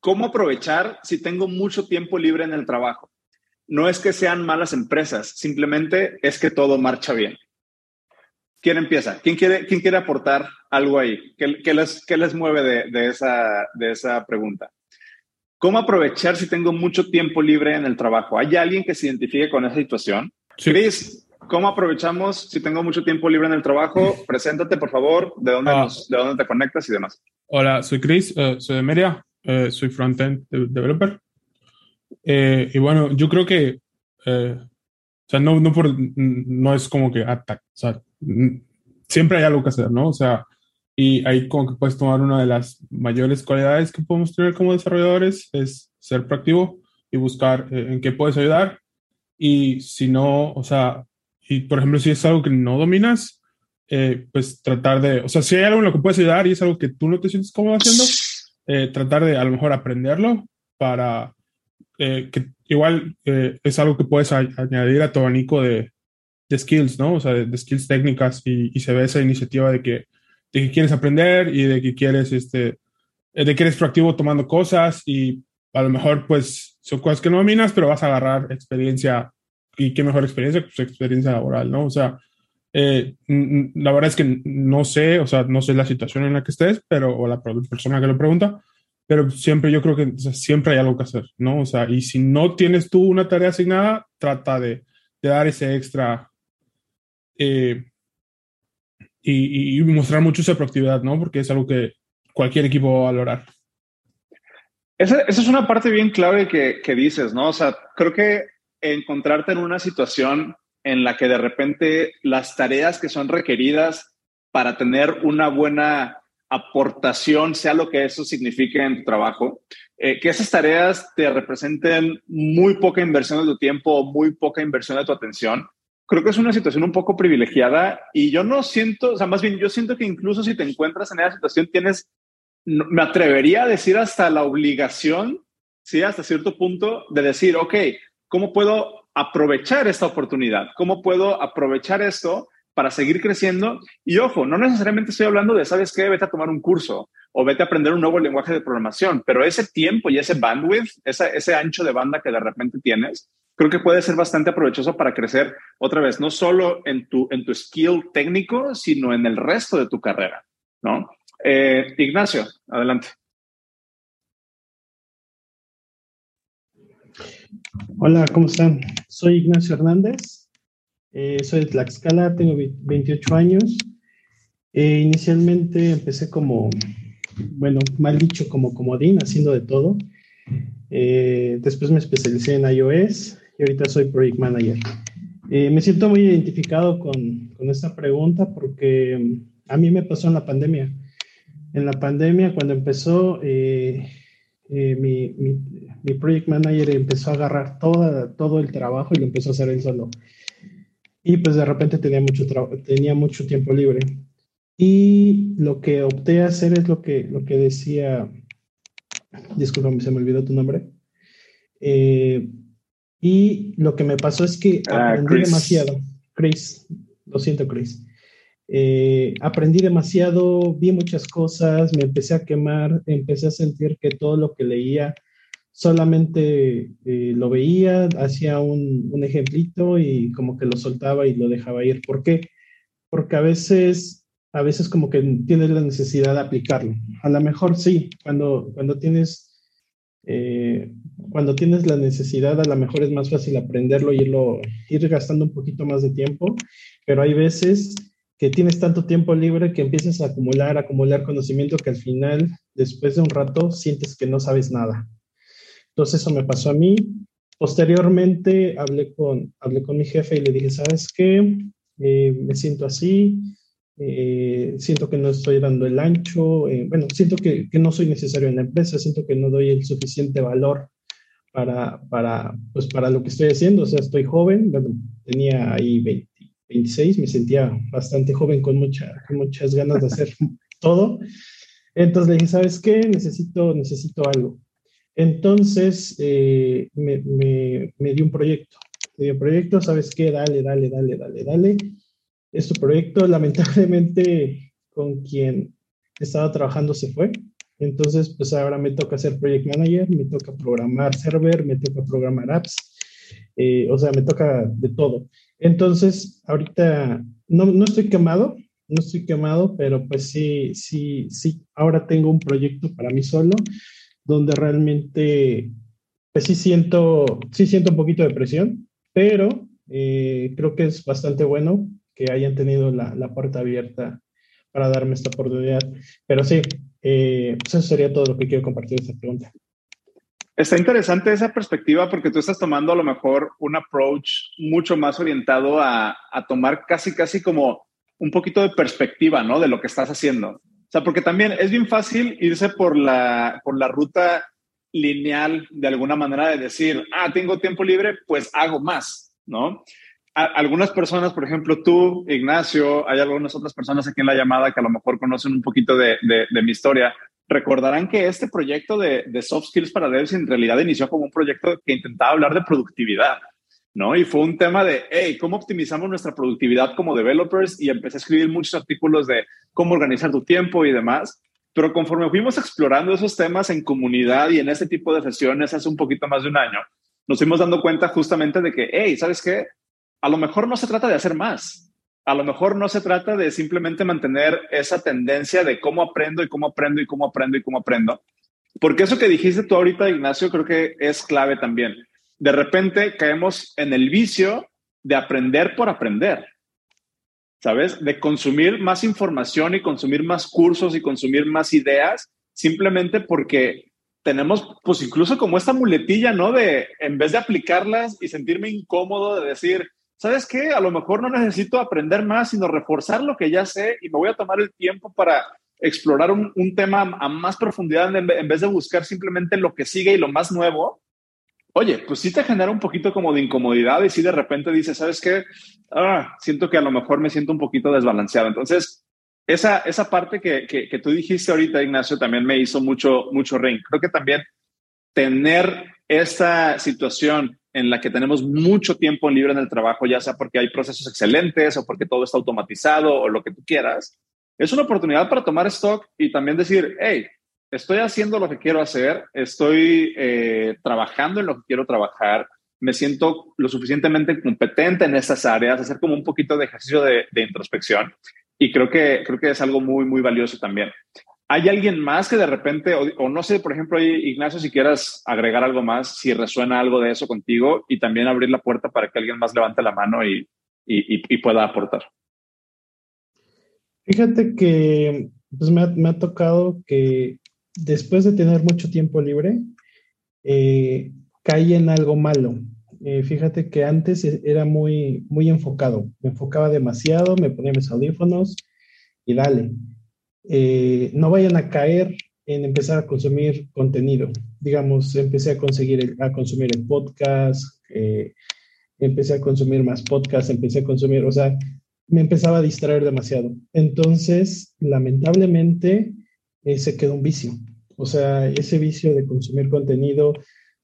¿cómo aprovechar si tengo mucho tiempo libre en el trabajo? No es que sean malas empresas, simplemente es que todo marcha bien. ¿Quién empieza? ¿Quién quiere, quién quiere aportar algo ahí? ¿Qué, les, qué les, mueve de, de, esa, de esa pregunta? ¿Cómo aprovechar si tengo mucho tiempo libre en el trabajo? ¿Hay alguien que se identifique con esa situación? Sí. Chris, ¿cómo aprovechamos si tengo mucho tiempo libre en el trabajo? Preséntate, por favor, de dónde, ah. de dónde te conectas y demás. Hola, soy Chris, uh, soy de Media, uh, soy front-end developer. Eh, y bueno, yo creo que, eh, o sea, no, no, por, no es como que ataque, o sea, siempre hay algo que hacer, ¿no? O sea, y ahí como que puedes tomar una de las mayores cualidades que podemos tener como desarrolladores, es ser proactivo y buscar eh, en qué puedes ayudar. Y si no, o sea, y por ejemplo, si es algo que no dominas, eh, pues tratar de, o sea, si hay algo en lo que puedes ayudar y es algo que tú no te sientes cómodo haciendo, eh, tratar de a lo mejor aprenderlo para que igual es algo que puedes añadir a tu abanico de, de skills, ¿no? O sea, de, de skills técnicas y, y, se ve esa iniciativa de que de que quieres aprender y de que quieres, este, de que eres proactivo tomando cosas y a lo mejor pues son cosas que no dominas, pero vas a agarrar experiencia y qué mejor experiencia, pues experiencia laboral, ¿no? O sea, eh, la verdad es que no sé, o sea, no sé la situación en la que estés, pero, o la persona que lo pregunta, pero siempre yo creo que o sea, siempre hay algo que hacer, ¿no? O sea, y si no tienes tú una tarea asignada, trata de, de dar ese extra, eh, y, mostrar mucho esa proactividad, ¿no? Porque es algo que cualquier equipo va a valorar. Esa, esa es una parte bien clave que, que, dices, ¿no? O sea, creo que encontrarte en una situación en la que de repente las tareas que son requeridas para tener una buena aportación, sea lo que eso signifique en tu trabajo, eh, que esas tareas te representen muy poca inversión de tu tiempo o muy poca inversión de tu atención, creo que es una situación un poco privilegiada y yo no siento, o sea, más bien yo siento que incluso si te encuentras en esa situación tienes, me atrevería a decir hasta la obligación, sí, hasta cierto punto de decir, ok, ¿cómo puedo aprovechar esta oportunidad? ¿Cómo puedo aprovechar esto para seguir creciendo? Y ojo, no necesariamente estoy hablando de, ¿sabes qué? Vete a tomar un curso o vete a aprender un nuevo lenguaje de programación, pero ese tiempo y ese bandwidth, ese ancho de banda que de repente tienes, creo que puede ser bastante aprovechoso para crecer otra vez, no solo en tu, en tu skill técnico, sino en el resto de tu carrera, ¿no? Eh, Ignacio, adelante. Hola, ¿cómo están? Soy Ignacio Hernández, eh, soy de Tlaxcala, tengo 28 años. Eh, inicialmente empecé como, bueno, mal dicho, como comodín, haciendo de todo. después me especialicé en iOS, y ahorita soy Project Manager. Eh, me siento muy identificado con, con, esta pregunta porque mm, a mí me pasó en la pandemia. En la pandemia, cuando empezó, eh, eh, mi, mi, mi, Project Manager empezó a agarrar toda, todo el trabajo y lo empezó a hacer él solo. Y pues de repente tenía mucho, tenía mucho tiempo libre. Y lo que opté a hacer es lo que, lo que decía, disculpa, se me olvidó tu nombre. Eh, y lo que me pasó es que ah, aprendí demasiado. Chris, lo siento, Chris. Eh, aprendí demasiado, vi muchas cosas, me empecé a quemar, empecé a sentir que todo lo que leía solamente eh, lo veía, hacía un, un, ejemplito y como que lo soltaba y lo dejaba ir. ¿Por qué? Porque a veces, a veces como que tienes la necesidad de aplicarlo. A lo mejor sí, cuando, cuando tienes eh, cuando tienes la necesidad, a lo mejor es más fácil aprenderlo y irlo, ir gastando un poquito más de tiempo, pero hay veces que tienes tanto tiempo libre que empiezas a acumular, acumular conocimiento que al final, después de un rato, sientes que no sabes nada. Entonces eso me pasó a mí. Posteriormente hablé con, hablé con mi jefe y le dije, ¿sabes qué? Eh, me siento así, eh, siento que no estoy dando el ancho, eh, bueno, siento que, que, no soy necesario en la empresa, siento que no doy el suficiente valor para, para, pues para lo que estoy haciendo, o sea, estoy joven, bueno, tenía ahí 26, me sentía bastante joven con, mucha, con muchas ganas de hacer todo, entonces le dije, ¿sabes qué? Necesito, necesito algo. Entonces eh, me, me, me dio un proyecto, me dio un proyecto, ¿sabes qué? Dale, dale, dale, dale, dale este proyecto. Lamentablemente, con quien estaba trabajando se fue. Entonces, pues ahora me toca ser project manager, me toca programar server, me toca programar apps, eh, o sea, me toca de todo. Entonces, ahorita no, no estoy quemado, no estoy quemado, pero pues sí, sí, sí, ahora tengo un proyecto para mí solo, donde realmente, pues sí siento, sí siento un poquito de presión, pero eh, creo que es bastante bueno que hayan tenido la, la, puerta abierta para darme esta oportunidad. Pero sí, eh, pues eso sería todo lo que quiero compartir esta pregunta. Está interesante esa perspectiva porque tú estás tomando a lo mejor un approach mucho más orientado a, a tomar casi, casi como un poquito de perspectiva, ¿no? De lo que estás haciendo. O sea, porque también es bien fácil irse por la, por la ruta lineal de alguna manera de decir, ah, tengo tiempo libre, pues hago más, ¿no? algunas personas, por ejemplo, tú, Ignacio, hay algunas otras personas aquí en la llamada que a lo mejor conocen un poquito de, de, mi historia, recordarán que este proyecto de, Soft Skills para Devs en realidad inició como un proyecto que intentaba hablar de productividad, ¿no? Y fue un tema de, hey, ¿cómo optimizamos nuestra productividad como developers? Y empecé a escribir muchos artículos de cómo organizar tu tiempo y demás. Pero conforme fuimos explorando esos temas en comunidad y en este tipo de sesiones hace un poquito más de un año, nos fuimos dando cuenta justamente de que, hey, ¿sabes qué? a lo mejor no se trata de hacer más. A lo mejor no se trata de simplemente mantener esa tendencia de cómo aprendo y cómo aprendo y cómo aprendo y cómo aprendo. Porque eso que dijiste tú ahorita, Ignacio, creo que es clave también. De repente caemos en el vicio de aprender por aprender. ¿Sabes? De consumir más información y consumir más cursos y consumir más ideas simplemente porque tenemos pues incluso como esta muletilla, ¿no? De en vez de aplicarlas y sentirme incómodo de decir, ¿sabes qué? A lo mejor no necesito aprender más, sino reforzar lo que ya sé y me voy a tomar el tiempo para explorar un, tema a más profundidad en, vez de buscar simplemente lo que sigue y lo más nuevo. Oye, pues sí te genera un poquito como de incomodidad y si de repente dices, ¿sabes qué? Ah, siento que a lo mejor me siento un poquito desbalanceado. Entonces, esa, esa parte que, que, que tú dijiste ahorita, Ignacio, también me hizo mucho, mucho ring. Creo que también tener esta situación en la que tenemos mucho tiempo libre en el trabajo, ya sea porque hay procesos excelentes o porque todo está automatizado o lo que tú quieras, es una oportunidad para tomar stock y también decir, hey, estoy haciendo lo que quiero hacer, estoy eh, trabajando en lo que quiero trabajar, me siento lo suficientemente competente en estas áreas, hacer como un poquito de ejercicio de, de introspección y creo que, creo que es algo muy, muy valioso también. ¿Hay alguien más que de repente, o, no sé, por ejemplo, Ignacio, si quieras agregar algo más, si resuena algo de eso contigo y también abrir la puerta para que alguien más levante la mano y, pueda aportar? Fíjate que pues me, ha, me, ha, tocado que después de tener mucho tiempo libre, eh, caí en algo malo. Eh, fíjate que antes e, era muy, muy enfocado, me enfocaba demasiado, me ponía mis audífonos y dale. Eh, no vayan a caer en empezar a consumir contenido. Digamos, empecé a, conseguir a consumir el podcast, eh, empecé a consumir más podcast, empecé a consumir, o sea, me empezaba a distraer demasiado. Entonces, lamentablemente, eh, se quedó un vicio. O sea, ese vicio de consumir contenido,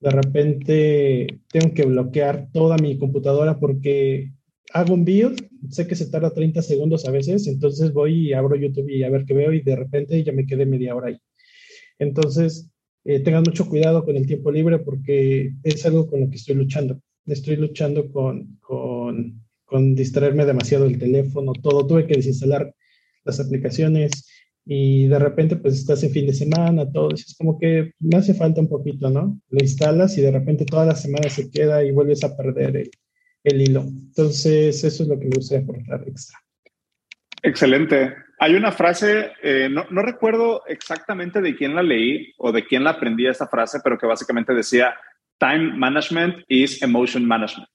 de repente tengo que bloquear toda mi computadora porque hago un build, sé que se tarda 30 segundos a veces, entonces voy y abro YouTube y a ver qué veo y de repente ya me quedé media hora ahí. Entonces, eh, tengan mucho cuidado con el tiempo libre porque es algo con lo que estoy luchando. Estoy luchando con, con, con distraerme demasiado el teléfono, todo. Tuve que desinstalar las aplicaciones y de repente pues estás en fin de semana, todo. Es como que me hace falta un poquito, ¿no? Lo instalas y de repente toda la semana se queda y vuelves a perder el, el hilo. Entonces, eso es lo que me gustaría aportar extra. Excelente. Hay una frase, eh, no, no, recuerdo exactamente de quién la leí o de quién la aprendí esta frase, pero que básicamente decía, time management is emotion management.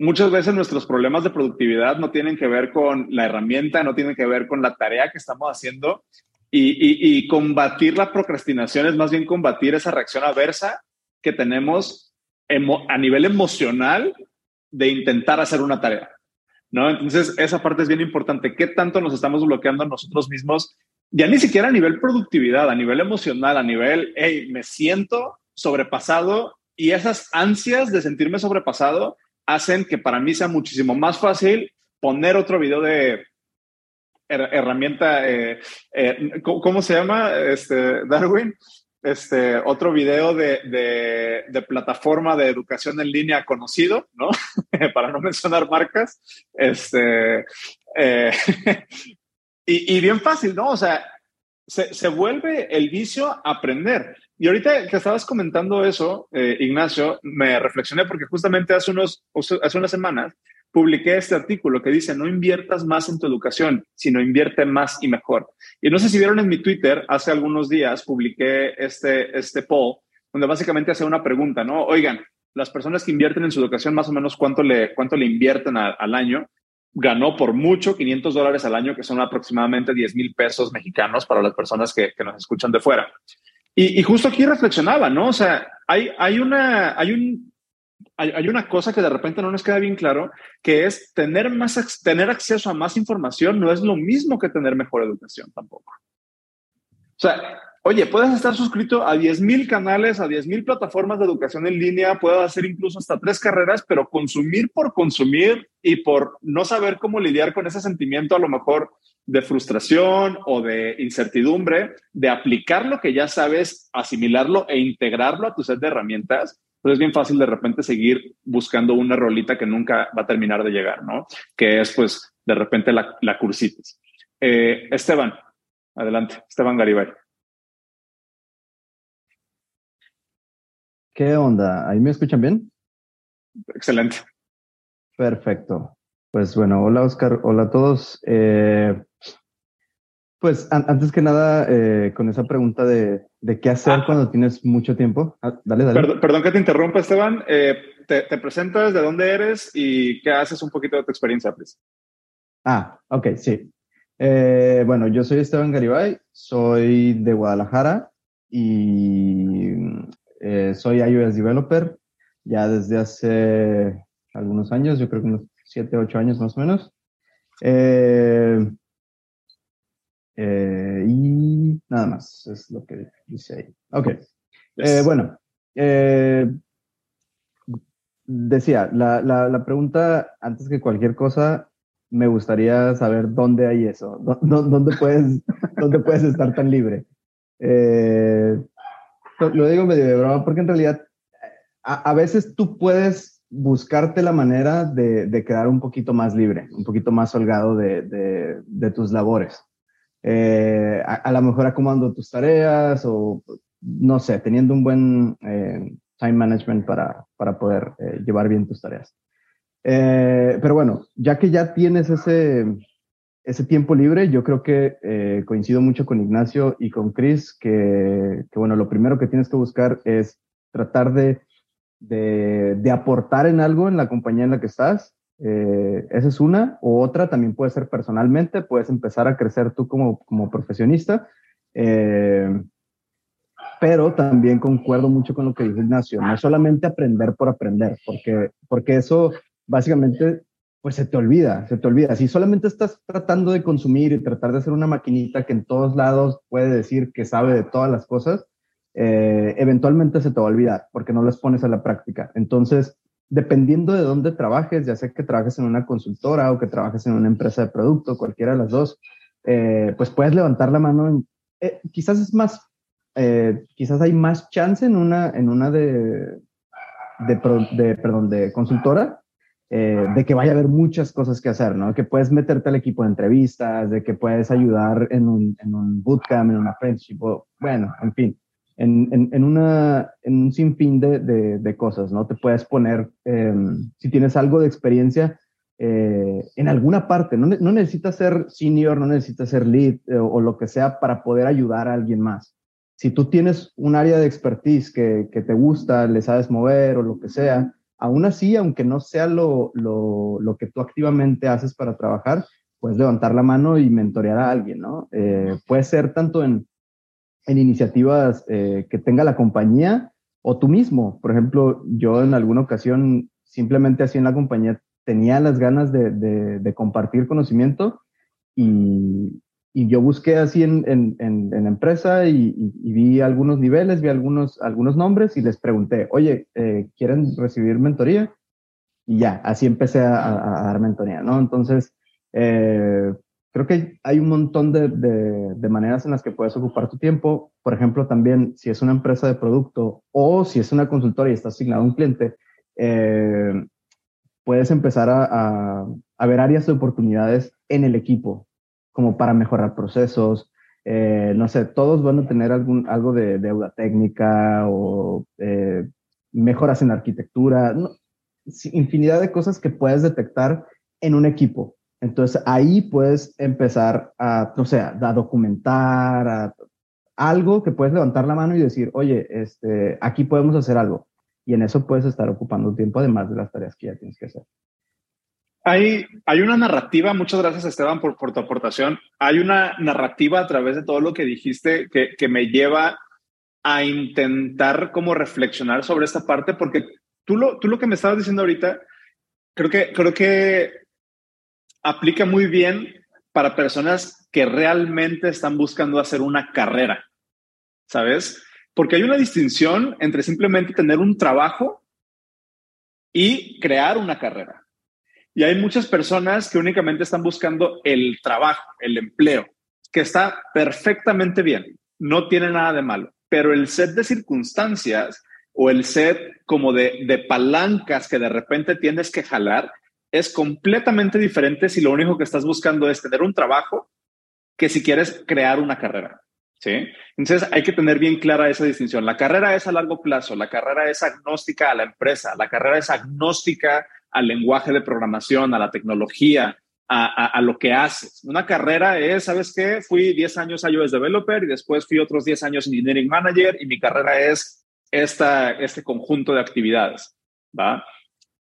Muchas veces nuestros problemas de productividad no tienen que ver con la herramienta, no tienen que ver con la tarea que estamos haciendo y, y, y combatir la procrastinación es más bien combatir esa reacción adversa que tenemos a nivel emocional de intentar hacer una tarea, ¿no? Entonces, esa parte es bien importante. ¿Qué tanto nos estamos bloqueando nosotros mismos? Ya ni siquiera a nivel productividad, a nivel emocional, a nivel, hey, me siento sobrepasado y esas ansias de sentirme sobrepasado hacen que para mí sea muchísimo más fácil poner otro video de herramienta, eh, eh, ¿cómo se llama, este, Darwin? Este, otro video de, de, plataforma de educación en línea conocido, ¿no? Para no mencionar marcas. Este, eh, y, bien fácil, ¿no? O sea, se, se, vuelve el vicio aprender. Y ahorita que estabas comentando eso, Ignacio, me reflexioné porque justamente hace, unos, hace unas semanas publiqué este artículo que dice, no inviertas más en tu educación, sino invierte más y mejor. Y no sé si vieron en mi Twitter, hace algunos días publiqué este, este poll, donde básicamente hace una pregunta, ¿no? Oigan, las personas que invierten en su educación, más o menos cuánto le, cuánto le invierten al año, ganó por mucho 500 dólares al año, que son aproximadamente 10 mil pesos mexicanos para las personas que, que nos escuchan de fuera. Y, y, justo aquí reflexionaba, ¿no? O sea, hay, hay, una, hay un hay, una cosa que de repente no nos queda bien claro, que es tener, más, tener acceso a más información no es lo mismo que tener mejor educación tampoco. O sea, oye, puedes estar suscrito a 10.000 canales, a 10.000 plataformas de educación en línea, puedes hacer incluso hasta tres carreras, pero consumir por consumir y por no saber cómo lidiar con ese sentimiento a lo mejor de frustración o de incertidumbre, de aplicar lo que ya sabes, asimilarlo e integrarlo a tu set de herramientas, es bien fácil de repente seguir buscando una rolita que nunca va a terminar de llegar, ¿no? Que es pues de repente la, la cursitis. Eh, Esteban, adelante, Esteban Garibay. ¿Qué onda? ¿Ahí me escuchan bien? Excelente. Perfecto. Pues bueno, hola Oscar, hola a todos. Eh, pues antes que nada, eh, con esa pregunta de, qué hacer ah. cuando tienes mucho tiempo. Ah, dale, dale. Perdón, que te interrumpa, Esteban. Eh, te, presentas de dónde eres y qué haces un poquito de tu experiencia, please. Ah, ok, sí. Eh, bueno, yo soy Esteban Garibay, soy de Guadalajara y soy iOS developer ya desde hace algunos años, yo creo que unos 7, 8 años más o menos. Eh, eh, y nada más, es lo que dice ahí. Ok. Eh, bueno, eh, decía, la, la, pregunta, antes que cualquier cosa, me gustaría saber dónde hay eso, dónde puedes, dónde puedes estar tan libre. lo digo medio de broma porque en realidad a, veces tú puedes buscarte la manera de, de, quedar un poquito más libre, un poquito más holgado de, de, de tus labores. Eh, a, lo mejor acomodando tus tareas o, no sé, teniendo un buen eh, time management para, para poder eh, llevar bien tus tareas. pero bueno, ya que ya tienes ese, ese tiempo libre, yo creo que coincido mucho con Ignacio y con Chris, que, que, bueno, lo primero que tienes que buscar es tratar de, de aportar en algo en la compañía en la que estás eh, esa es una. O otra también puede ser personalmente, puedes empezar a crecer tú como, como profesionista. Eh, pero también concuerdo mucho con lo que dice Ignacio, no solamente aprender por aprender, porque, porque eso básicamente pues se te olvida, se te olvida. Si solamente estás tratando de consumir y tratar de hacer una maquinita que en todos lados puede decir que sabe de todas las cosas, eh, eventualmente se te va a olvidar porque no las pones a la práctica. Entonces, dependiendo de dónde trabajes, ya sea que trabajes en una consultora o que trabajes en una empresa de producto, cualquiera de las dos, eh, pues puedes levantar la mano. Eh, quizás es más, eh, quizás hay más chance en una, en una de, de, perdón, de consultora, de que vaya a haber muchas cosas que hacer, ¿no? Que puedes meterte al equipo de entrevistas, de que puedes ayudar en un, en un bootcamp, en una friendship, bueno, en fin en, en, una, en un sinfín de, de, cosas, ¿no? Te puedes poner, em, si tienes algo de experiencia, eh, en alguna parte, no, no, necesitas ser senior, no necesitas ser lead eh, o, lo que sea para poder ayudar a alguien más. Si tú tienes un área de expertise que, que te gusta, le sabes mover o lo que sea, aún así, aunque no sea lo, lo, lo que tú activamente haces para trabajar, puedes levantar la mano y mentorear a alguien, ¿no? Eh, puede ser tanto en, en iniciativas eh, que tenga la compañía o tú mismo. Por ejemplo, yo en alguna ocasión simplemente así en la compañía tenía las ganas de, compartir conocimiento y, yo busqué así en, empresa y, vi algunos niveles, vi algunos, algunos nombres y les pregunté, oye, eh, ¿quieren recibir mentoría? Y ya, así empecé a, a, dar mentoría, ¿no? Entonces, eh, creo que hay un montón de, de, maneras en las que puedes ocupar tu tiempo. Por ejemplo, también si es una empresa de producto o si es una consultora y está asignado a un cliente, eh, puedes empezar a, a, ver áreas de oportunidades en el equipo, como para mejorar procesos. Eh, no sé, todos van a tener algún, algo de deuda técnica o eh, mejoras en arquitectura, infinidad de cosas que puedes detectar en un equipo. Entonces ahí puedes empezar a, o sea, a documentar, a, algo que puedes levantar la mano y decir, oye, este, aquí podemos hacer algo. Y en eso puedes estar ocupando tiempo además de las tareas que ya tienes que hacer. Hay, hay una narrativa, muchas gracias Esteban por, por tu aportación. Hay una narrativa a través de todo lo que dijiste que, que me lleva a intentar como reflexionar sobre esta parte, porque tú lo, tú lo que me estabas diciendo ahorita, creo que, creo que aplica muy bien para personas que realmente están buscando hacer una carrera, ¿sabes? Porque hay una distinción entre simplemente tener un trabajo y crear una carrera. Y hay muchas personas que únicamente están buscando el trabajo, el empleo, que está perfectamente bien, no tiene nada de malo, pero el set de circunstancias o el set como de, de palancas que de repente tienes que jalar es completamente diferente si lo único que estás buscando es tener un trabajo que si quieres crear una carrera. ¿sí? Entonces hay que tener bien clara esa distinción. La carrera es a largo plazo, la carrera es agnóstica a la empresa, la carrera es agnóstica al lenguaje de programación, a la tecnología, a, lo que haces. Una carrera es, ¿sabes qué? Fui 10 años iOS developer y después fui otros 10 años engineering manager y mi carrera es esta, este conjunto de actividades. ¿va?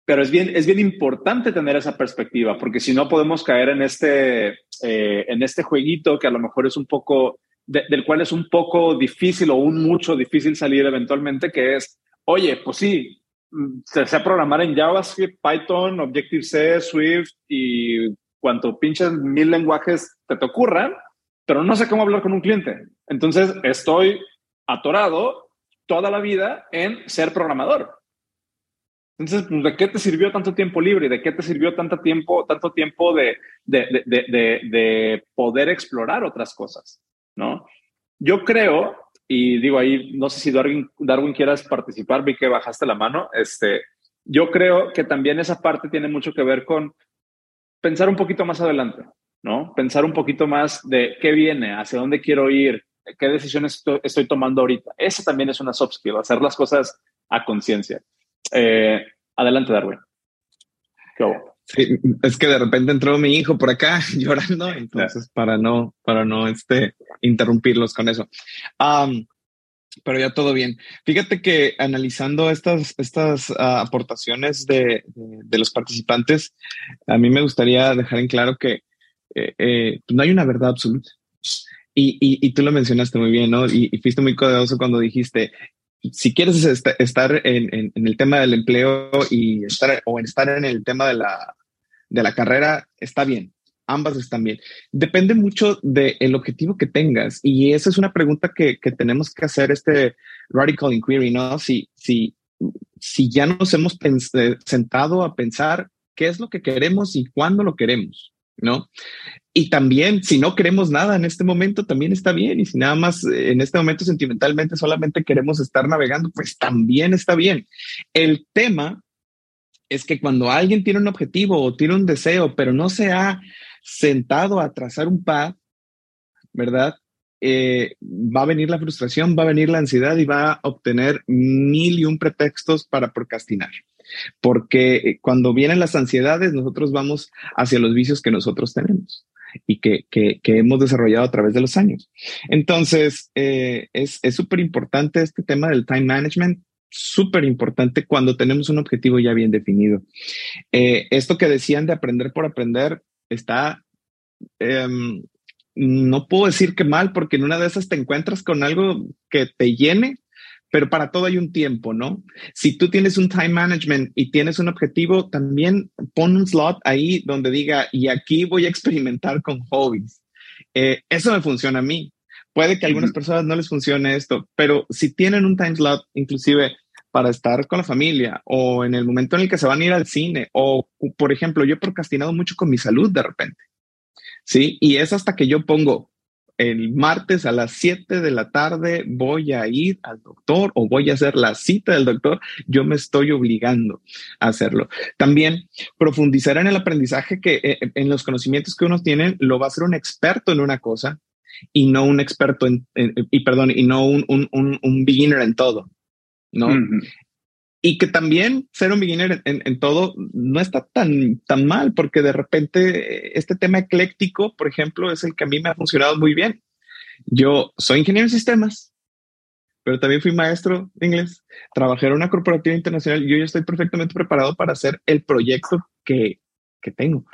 Pero es bien, es bien importante tener esa perspectiva, porque si no podemos caer en este, eh, en este jueguito que a lo mejor es un poco, del cual es un poco difícil o un mucho difícil salir eventualmente, que es, oye, pues sí, mm, se sé programar en JavaScript, Python, Objective-C, Swift y cuanto pinches mil lenguajes te te ocurran, pero no sé cómo hablar con un cliente. Entonces estoy atorado toda la vida en ser programador. Entonces, pues, ¿de qué te sirvió tanto tiempo libre? ¿De qué te sirvió tanto tiempo, tanto tiempo de, de, de, de, poder explorar otras cosas? ¿No? Yo creo, y digo ahí, no sé si Darwin, Darwin quieras participar, vi que bajaste la mano, este, yo creo que también esa parte tiene mucho que ver con pensar un poquito más adelante, ¿no? Pensar un poquito más de qué viene, hacia dónde quiero ir, qué decisiones estoy, tomando ahorita. Esa también es una soft skill, hacer las cosas a conciencia. Eh, adelante, Darwin. Sí, es que de repente entró mi hijo por acá llorando, entonces para no, para no este, interrumpirlos con eso. pero ya todo bien. Fíjate que analizando estas, estas ah, aportaciones de, de, los participantes, a mí me gustaría dejar en claro que eh, eh, no hay una verdad absoluta. Y, y, y, tú lo mencionaste muy bien, ¿no? Y, y, fuiste muy codeoso cuando dijiste, si quieres estar en, el tema del empleo y estar o estar en el tema de la, de la carrera, está bien. Ambas están bien. Depende mucho del objetivo que tengas. Y esa es una pregunta que, tenemos que hacer este radical inquiry, ¿no? Si, si, si ya nos hemos sentado a pensar qué es lo que queremos y cuándo lo queremos, ¿no? Y también, si no queremos nada en este momento, también está bien. Y si nada más eh, en este momento sentimentalmente solamente queremos estar navegando, pues también está bien. El tema es que cuando alguien tiene un objetivo o tiene un deseo, pero no se ha sentado a trazar un path, ¿verdad? Eh, va a venir la frustración, va a venir la ansiedad y va a obtener mil y un pretextos para procrastinar. Porque eh, cuando vienen las ansiedades, nosotros vamos hacia los vicios que nosotros tenemos y que, que, hemos desarrollado a través de los años. Entonces, eh, es súper importante este tema del time management, súper importante cuando tenemos un objetivo ya bien definido. Eh, esto que decían de aprender por aprender está... Em, no puedo decir que mal, porque en una de esas te encuentras con algo que te llene, pero para todo hay un tiempo, ¿no? Si tú tienes un time management y tienes un objetivo, también pon un slot ahí donde diga, y aquí voy a experimentar con hobbies. Eh, eso me funciona a mí. Puede que a algunas personas no les funcione esto, pero si tienen un time slot, inclusive para estar con la familia o en el momento en el que se van a ir al cine o, por ejemplo, yo he procrastinado mucho con mi salud de repente. ¿sí? Y es hasta que yo pongo el martes a las 7 de la tarde voy a ir al doctor o voy a hacer la cita del doctor, yo me estoy obligando a hacerlo. También profundizar en el aprendizaje que eh, en los conocimientos que uno tiene lo va a ser un experto en una cosa y no un experto en, y perdón, y no un, un, un, beginner en todo, ¿no? Y que también ser un beginner en, en, todo no está tan, tan mal, porque de repente este tema ecléctico, por ejemplo, es el que a mí me ha funcionado muy bien. Yo soy ingeniero en sistemas, pero también fui maestro de inglés, trabajé en una corporativa internacional yo ya estoy perfectamente preparado para hacer el proyecto que, que tengo.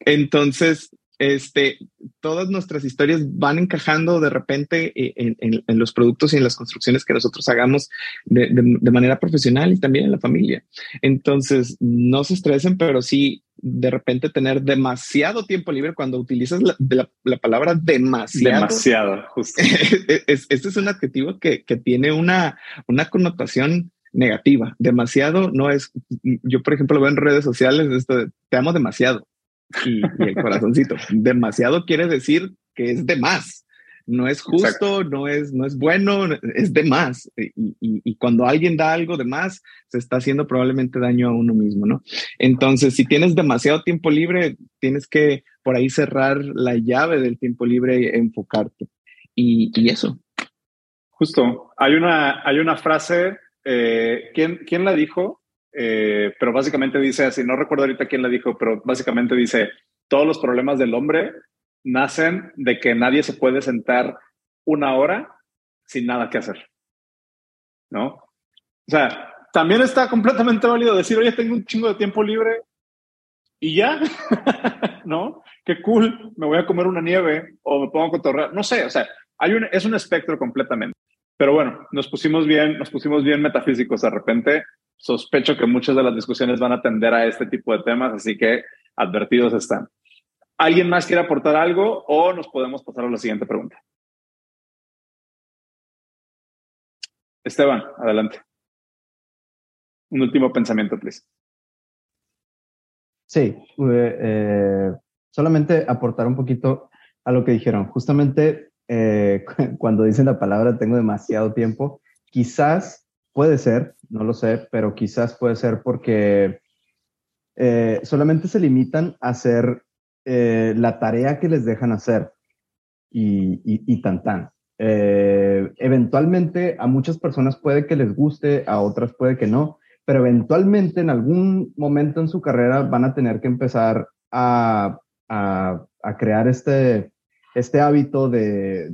Entonces, este, todas nuestras historias van encajando de repente eh, en, los productos y en las construcciones que nosotros hagamos de, manera profesional y también en la familia. Entonces, no se estresen, pero sí de repente tener demasiado tiempo libre cuando utilizas la, palabra demasiado. Demasiado, justo. este es un adjetivo que, tiene una, una connotación negativa. Demasiado no es, yo por ejemplo lo veo en redes sociales, esto te amo demasiado y, el corazoncito. Demasiado quiere decir que es de más. No es justo, no es, no es bueno, es de más. Y, y, cuando alguien da algo de más, se está haciendo probablemente daño a uno mismo, ¿no? Entonces, si tienes demasiado tiempo libre, tienes que por ahí cerrar la llave del tiempo libre y enfocarte. Y, y eso. Justo. Hay una, hay una frase, eh, ¿quién, ¿quién la dijo? Eh, pero básicamente dice así, no recuerdo ahorita quién la dijo, pero básicamente dice, todos los problemas del hombre nacen de que nadie se puede sentar una hora sin nada que hacer. ¿No? O sea, también está completamente válido decir, oye, tengo un chingo de tiempo libre y ya, ¿no? Qué cool, me voy a comer una nieve o me pongo a cotorrear, no sé, o sea, hay un, es un espectro completamente. Pero bueno, nos pusimos bien, nos pusimos bien metafísicos de repente sospecho que muchas de las discusiones van a tender a este tipo de temas, así que advertidos están. ¿Alguien más quiere aportar algo o nos podemos pasar a la siguiente pregunta? Esteban, adelante. Un último pensamiento, please. Sí, eh, eh, solamente aportar un poquito a lo que dijeron. Justamente eh, cuando dicen la palabra tengo demasiado tiempo, quizás puede ser no lo sé, pero quizás puede ser porque eh, solamente se limitan a hacer eh, la tarea que les dejan hacer y, y, tan tan. Eh, eventualmente a muchas personas puede que les guste, a otras puede que no, pero eventualmente en algún momento en su carrera van a tener que empezar a, a, crear este, este hábito de,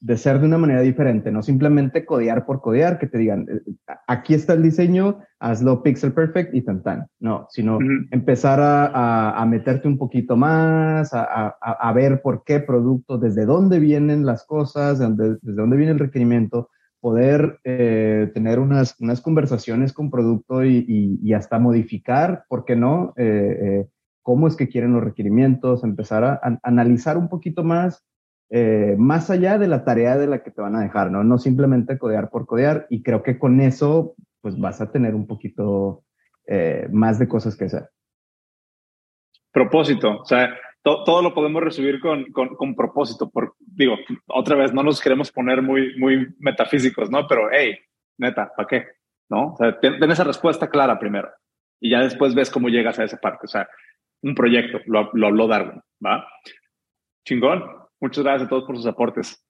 de ser de una manera diferente, no simplemente codear por codear, que te digan, eh, aquí está el diseño, hazlo pixel perfect y tan tan. No, sino empezar a, meterte un poquito más, a, ver por qué producto, desde dónde vienen las cosas, desde, dónde viene el requerimiento, poder eh, tener unas, unas conversaciones con producto y, hasta modificar, ¿por qué no? Eh, cómo es que quieren los requerimientos, empezar a analizar un poquito más eh, más allá de la tarea de la que te van a dejar, ¿no? No simplemente codear por codear y creo que con eso pues vas a tener un poquito eh, más de cosas que hacer. Propósito, o sea, todo lo podemos resumir con, con, propósito. Por, digo, otra vez, no nos queremos poner muy, muy metafísicos, ¿no? Pero, hey, neta, ¿para qué? ¿No? O sea, ten, esa respuesta clara primero y ya después ves cómo llegas a esa parte. O sea, un proyecto, lo, lo habló Darwin, ¿va? Chingón. Muchas gracias a todos por sus aportes.